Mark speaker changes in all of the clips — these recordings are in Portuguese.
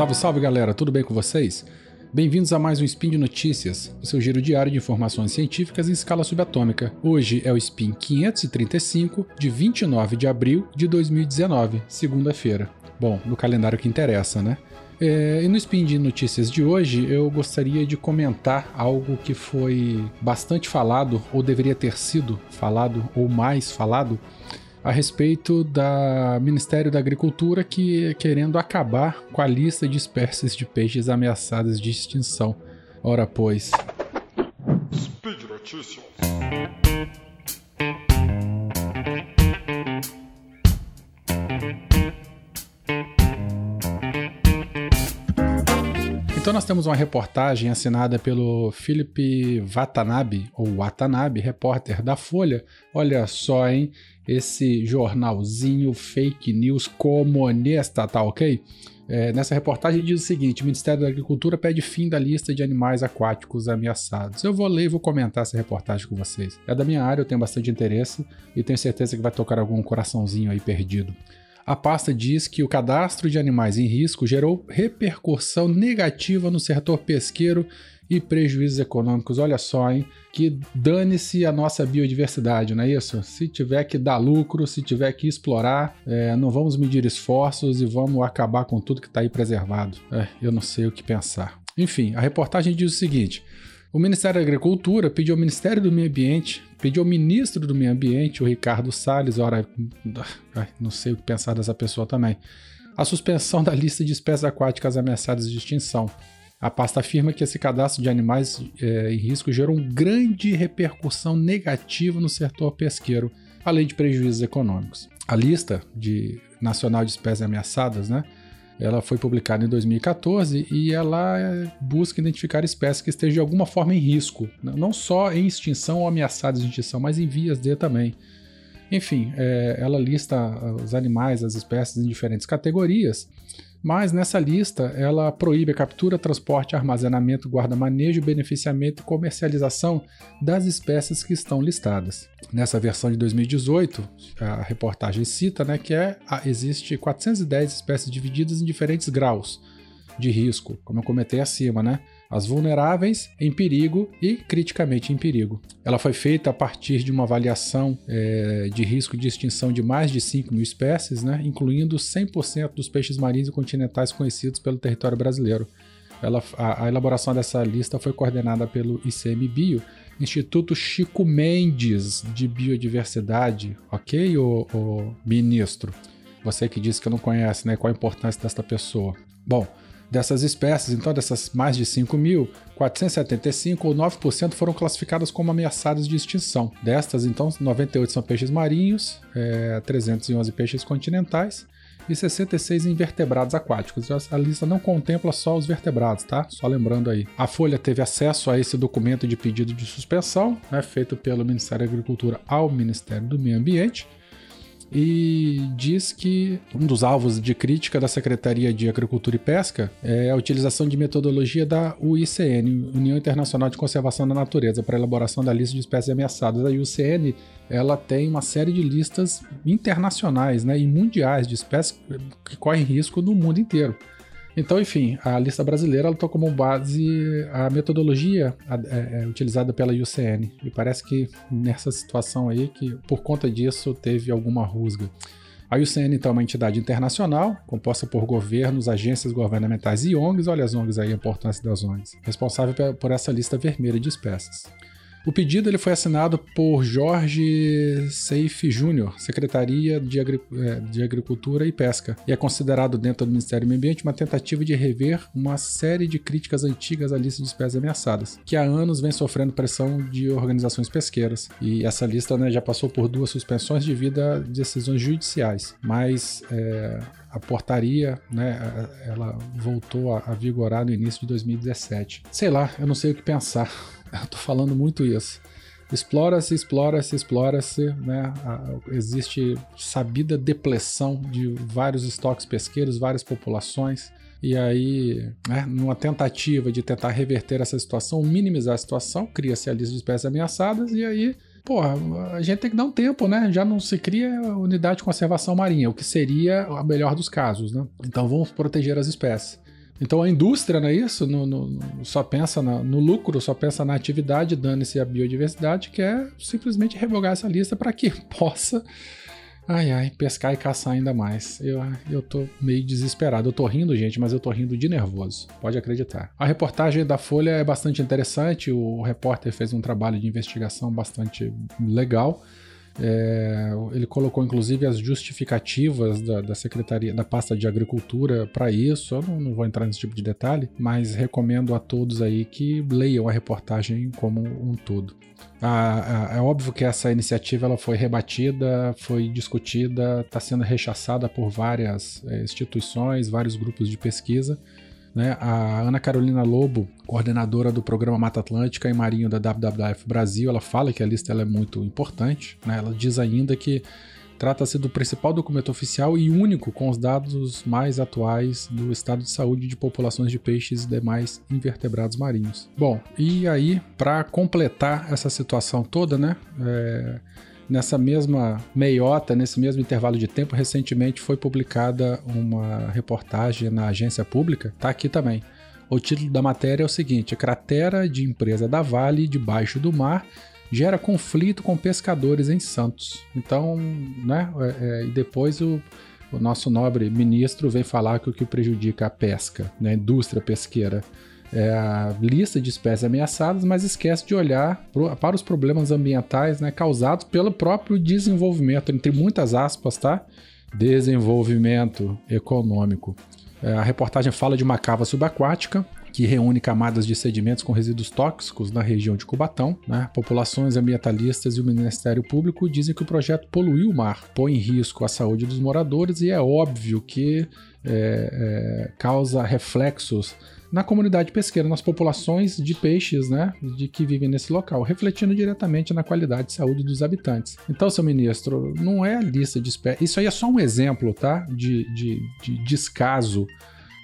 Speaker 1: Salve, salve galera, tudo bem com vocês? Bem-vindos a mais um Spin de Notícias, o seu giro diário de informações científicas em escala subatômica. Hoje é o Spin 535, de 29 de abril de 2019, segunda-feira. Bom, no calendário que interessa, né? É, e no Spin de Notícias de hoje, eu gostaria de comentar algo que foi bastante falado, ou deveria ter sido falado, ou mais falado, a respeito da Ministério da Agricultura que querendo acabar com a lista de espécies de peixes ameaçadas de extinção. Ora pois. Speed Notícias. Então nós temos uma reportagem assinada pelo Philip Watanabe, ou Watanabe, repórter da Folha. Olha só, hein? Esse jornalzinho fake news comunista, tá ok? É, nessa reportagem diz o seguinte: o Ministério da Agricultura pede fim da lista de animais aquáticos ameaçados. Eu vou ler e vou comentar essa reportagem com vocês. É da minha área, eu tenho bastante interesse e tenho certeza que vai tocar algum coraçãozinho aí perdido a pasta diz que o cadastro de animais em risco gerou repercussão negativa no setor pesqueiro e prejuízos econômicos. Olha só, hein? Que dane-se a nossa biodiversidade, não é isso? Se tiver que dar lucro, se tiver que explorar, é, não vamos medir esforços e vamos acabar com tudo que está aí preservado. É, eu não sei o que pensar. Enfim, a reportagem diz o seguinte. O Ministério da Agricultura pediu ao Ministério do Meio Ambiente, pediu ao ministro do Meio Ambiente, o Ricardo Salles, ora, não sei o que pensar dessa pessoa também, a suspensão da lista de espécies aquáticas ameaçadas de extinção. A pasta afirma que esse cadastro de animais é, em risco gerou uma grande repercussão negativa no setor pesqueiro, além de prejuízos econômicos. A lista de nacional de espécies ameaçadas, né, ela foi publicada em 2014 e ela busca identificar espécies que estejam de alguma forma em risco, não só em extinção ou ameaçadas de extinção, mas em vias de também. Enfim, é, ela lista os animais, as espécies em diferentes categorias mas nessa lista ela proíbe a captura, transporte, armazenamento, guarda-manejo, beneficiamento e comercialização das espécies que estão listadas. Nessa versão de 2018, a reportagem cita né, que é, existe 410 espécies divididas em diferentes graus de risco, como eu comentei acima, né? As vulneráveis, em perigo e criticamente em perigo. Ela foi feita a partir de uma avaliação é, de risco de extinção de mais de 5 mil espécies, né, incluindo 100% dos peixes marinhos e continentais conhecidos pelo território brasileiro. Ela, a, a, elaboração dessa lista foi coordenada pelo ICMBio, Instituto Chico Mendes de Biodiversidade, ok, o, ministro? Você que disse que não conhece, né? Qual a importância desta pessoa? Bom, Dessas espécies, então, dessas mais de 5 mil, 475 ou 9% foram classificadas como ameaçadas de extinção. Destas, então, 98 são peixes marinhos, é, 311 peixes continentais e 66 invertebrados aquáticos. A lista não contempla só os vertebrados, tá? Só lembrando aí. A Folha teve acesso a esse documento de pedido de suspensão, né, feito pelo Ministério da Agricultura ao Ministério do Meio Ambiente e diz que um dos alvos de crítica da Secretaria de Agricultura e Pesca é a utilização de metodologia da UICN, União Internacional de Conservação da Natureza, para a elaboração da lista de espécies ameaçadas. A UICN ela tem uma série de listas internacionais né, e mundiais de espécies que correm risco no mundo inteiro. Então, enfim, a lista brasileira ela como base a metodologia é, é, utilizada pela UCN. E parece que nessa situação aí, que por conta disso teve alguma rusga. A UCN, então, é uma entidade internacional, composta por governos, agências governamentais e ONGs, olha as ONGs aí, a importância das ONGs, responsável por essa lista vermelha de espécies. O pedido ele foi assinado por Jorge Seife Júnior, Secretaria de, Agri é, de, Agricultura e Pesca, e é considerado dentro do Ministério do Meio Ambiente uma tentativa de rever uma série de críticas antigas à lista de espécies ameaçadas, que há anos vem sofrendo pressão de organizações pesqueiras. E essa lista né, já passou por duas suspensões devido a decisões judiciais, mas é, a portaria, né, ela voltou a, vigorar no início de 2017. Sei lá, eu não sei o que pensar. Eu tô falando muito isso. Explora-se, explora-se, explora-se, né? Existe sabida depressão de vários estoques pesqueiros, várias populações. E aí, né, numa tentativa de tentar reverter essa situação, minimizar a situação, cria-se a lista de espécies ameaçadas e aí porra, a gente tem que dar um tempo, né? Já não se cria unidade de conservação marinha, o que seria a melhor dos casos, né? Então vamos proteger as espécies. Então a indústria, não é isso? No, no, só pensa na, no lucro, só pensa na atividade, dando-se a biodiversidade, quer simplesmente revogar essa lista para que possa Ai, ai, pescar e caçar ainda mais. Eu, eu tô meio desesperado. Eu tô rindo, gente, mas eu tô rindo de nervoso. Pode acreditar. A reportagem da Folha é bastante interessante. O repórter fez um trabalho de investigação bastante legal. É, ele colocou inclusive as justificativas da, da Secretaria da Pasta de Agricultura para isso. Eu não, não, vou entrar nesse tipo de detalhe, mas recomendo a todos aí que leiam a reportagem como um todo. Ah, é óbvio que essa iniciativa ela foi rebatida, foi discutida, está sendo rechaçada por várias é, instituições, vários grupos de pesquisa. Né? A Ana Carolina Lobo, coordenadora do programa Mata Atlântica e Marinho da WWF Brasil, ela fala que a lista é muito importante. Né? Ela diz ainda que trata-se do principal documento oficial e único com os dados mais atuais do estado de saúde de populações de peixes e demais invertebrados marinhos. Bom, e aí, para completar essa situação toda, né? É, nessa mesma meiota, nesse mesmo intervalo de tempo, recentemente foi publicada uma reportagem na agência pública, tá aqui também. O título da matéria é o seguinte: Cratera de empresa da Vale debaixo do mar gera conflito com pescadores em Santos. Então, né, é, é, e depois o, o, nosso nobre ministro vem falar que o que prejudica a pesca, né, a indústria pesqueira, é a lista de espécies ameaçadas, mas esquece de olhar pro, para os problemas ambientais né, causados pelo próprio desenvolvimento, entre muitas aspas, tá? Desenvolvimento econômico. É, a reportagem fala de uma cava subaquática que reúne camadas de sedimentos com resíduos tóxicos na região de Cubatão. Né? Populações ambientalistas e o Ministério Público dizem que o projeto poluiu o mar, põe em risco a saúde dos moradores e é óbvio que é, é, causa reflexos na comunidade pesqueira, nas populações de peixes, né, de que vivem nesse local, refletindo diretamente na qualidade de saúde dos habitantes. Então, seu ministro, não é a lista de espécies. Isso aí é só um exemplo, tá, de, de, de descaso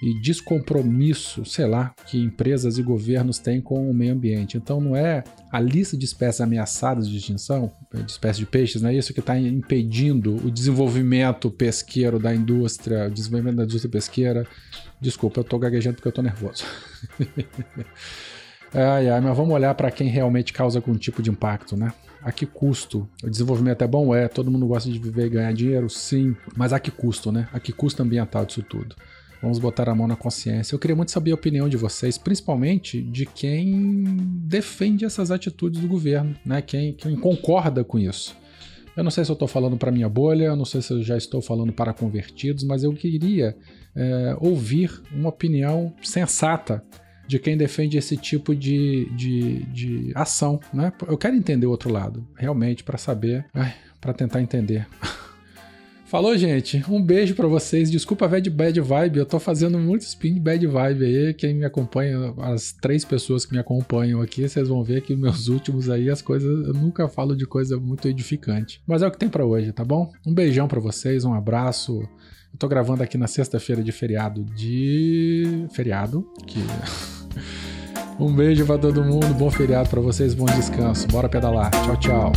Speaker 1: e descompromisso, sei lá, que empresas e governos têm com o meio ambiente. Então não é a lista de espécies ameaçadas de extinção, de espécies de peixes, não é isso que está impedindo o desenvolvimento pesqueiro da indústria, o desenvolvimento da indústria pesqueira. Desculpa, eu estou gaguejando porque eu estou nervoso. ai, ai, mas vamos olhar para quem realmente causa algum tipo de impacto, né? A que custo? O desenvolvimento é bom? É. Todo mundo gosta de viver e ganhar dinheiro? Sim. Mas a que custo, né? A que custo ambiental disso tudo? Vamos botar a mão na consciência. Eu queria muito saber a opinião de vocês, principalmente de quem defende essas atitudes do governo, né? Quem, quem concorda com isso. Eu não sei se eu estou falando para minha bolha, eu não sei se eu já estou falando para convertidos, mas eu queria é, ouvir uma opinião sensata de quem defende esse tipo de, de, de ação, né? Eu quero entender o outro lado, realmente, para saber, para tentar entender. Falou, gente. Um beijo para vocês. Desculpa a bad, bad vibe. Eu tô fazendo muito spin de bad vibe aí. Quem me acompanha, as três pessoas que me acompanham aqui, vocês vão ver que meus últimos aí, as coisas. Eu nunca falo de coisa muito edificante. Mas é o que tem para hoje, tá bom? Um beijão para vocês, um abraço. Eu tô gravando aqui na sexta-feira de feriado de. Feriado. Que. um beijo para todo mundo. Bom feriado para vocês. Bom descanso. Bora pedalar. Tchau, tchau.